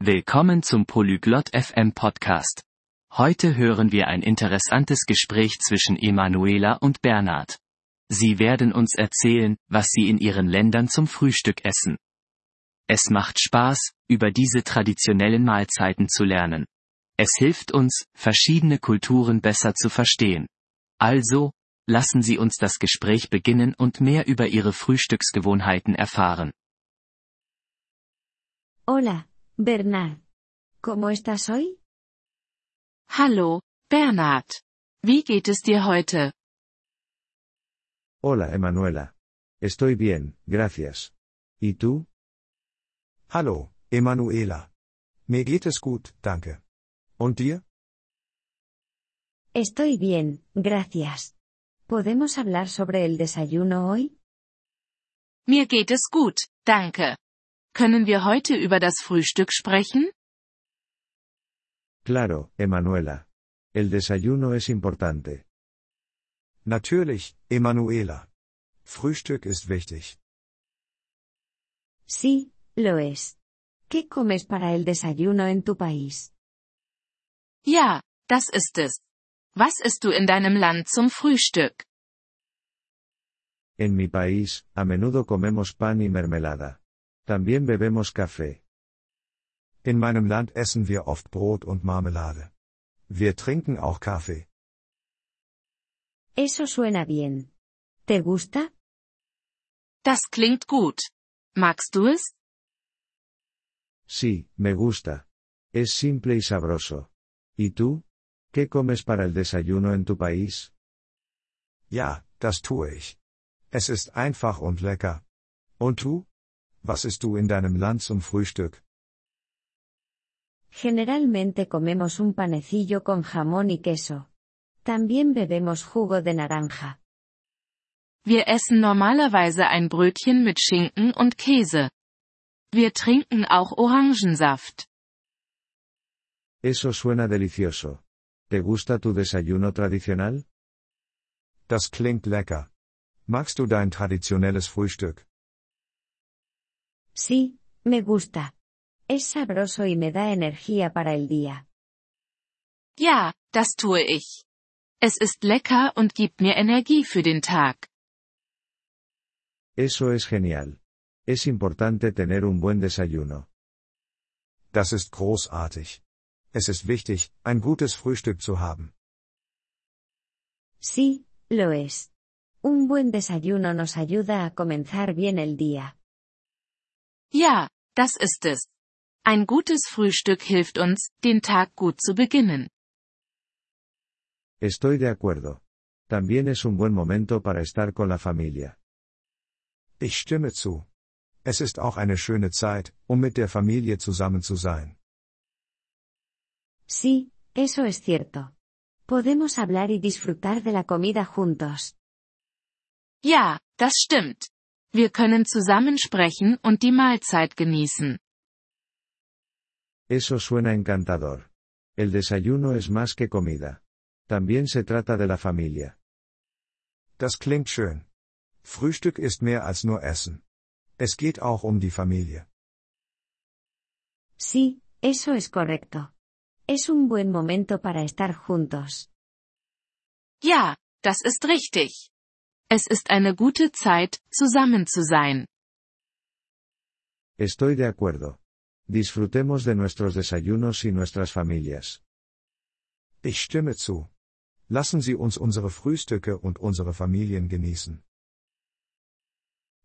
Willkommen zum Polyglot FM Podcast. Heute hören wir ein interessantes Gespräch zwischen Emanuela und Bernhard. Sie werden uns erzählen, was sie in ihren Ländern zum Frühstück essen. Es macht Spaß, über diese traditionellen Mahlzeiten zu lernen. Es hilft uns, verschiedene Kulturen besser zu verstehen. Also, lassen Sie uns das Gespräch beginnen und mehr über Ihre Frühstücksgewohnheiten erfahren. Hola, Bernard. ¿Cómo estás hoy? Hallo, Bernhard. Wie geht es dir heute? Hola, Emanuela. Estoy bien, gracias. ¿Y tú? Hallo, Emanuela. Mir geht es gut, danke. Und dir? Estoy bien, gracias. ¿Podemos hablar sobre el desayuno hoy? Mir geht es gut, danke. Können wir heute über das Frühstück sprechen? Claro, Emanuela. El desayuno es importante. Natürlich, Emanuela. Frühstück ist wichtig. Sí, lo es. ¿Qué comes para el desayuno en tu país? Ja, das ist es. Was isst du in deinem Land zum Frühstück? En mi país, a menudo comemos pan y mermelada. También bebemos café. In meinem Land essen wir oft Brot und Marmelade. Wir trinken auch Kaffee. Eso suena bien. ¿Te gusta? Das klingt gut. Magst du es? Sí, me gusta. Es simple y sabroso. ¿Y tú? ¿Qué comes para el desayuno en tu país? Ja, das tue ich. Es ist einfach und lecker. Und du? Was isst du in deinem Land zum Frühstück? Generalmente comemos un panecillo con jamón y queso. También bebemos jugo de naranja. Wir essen normalerweise ein Brötchen mit Schinken und Käse. Wir trinken auch Orangensaft. Eso suena delicioso. ¿Te gusta tu desayuno tradicional? Das klingt lecker. Magst du dein traditionelles Frühstück? Sí, me gusta. Es sabroso y me da energía para el día. Ja, das tue ich. Es ist lecker und gibt mir Energie für den Tag. Eso es genial. Es importante tener un buen desayuno. Das ist großartig. Es ist wichtig, ein gutes Frühstück zu haben. Sí, lo es. Un buen desayuno nos ayuda a comenzar bien el día. Ja, das ist es. Ein gutes Frühstück hilft uns, den Tag gut zu beginnen. Estoy de acuerdo. También es un buen momento para estar con la familia. Ich stimme zu. Es ist auch eine schöne Zeit, um mit der Familie zusammen zu sein. Sí, eso es cierto. Podemos hablar y disfrutar de la comida juntos. Ja, das stimmt. Wir können zusammen sprechen und die Mahlzeit genießen. Eso suena encantador. El desayuno es más que comida. También se trata de la familia. Das klingt schön. Frühstück ist mehr als nur Essen. Es geht auch um die Familie. Sí, eso es correcto. Es un buen momento para estar juntos. Ja, das ist richtig. Es ist eine gute Zeit, zusammen zu sein. Estoy de acuerdo. Disfrutemos de nuestros desayunos y nuestras familias. Ich stimme zu. Lassen Sie uns unsere Frühstücke und unsere Familien genießen.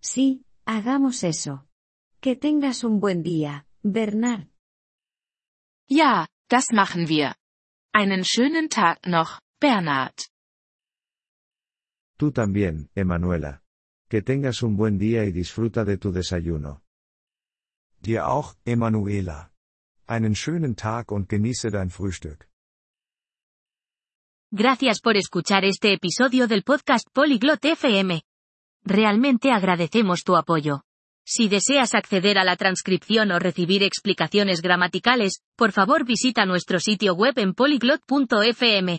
Sí, hagamos eso. Que tengas un buen día, Bernard. Ja, das machen wir. Einen schönen Tag noch, Bernhard. Tú también, Emanuela. Que tengas un buen día y disfruta de tu desayuno. Dir auch, Emanuela. Einen schönen Tag und genieße dein Frühstück. Gracias por escuchar este episodio del podcast Polyglot FM. Realmente agradecemos tu apoyo. Si deseas acceder a la transcripción o recibir explicaciones gramaticales, por favor visita nuestro sitio web en polyglot.fm.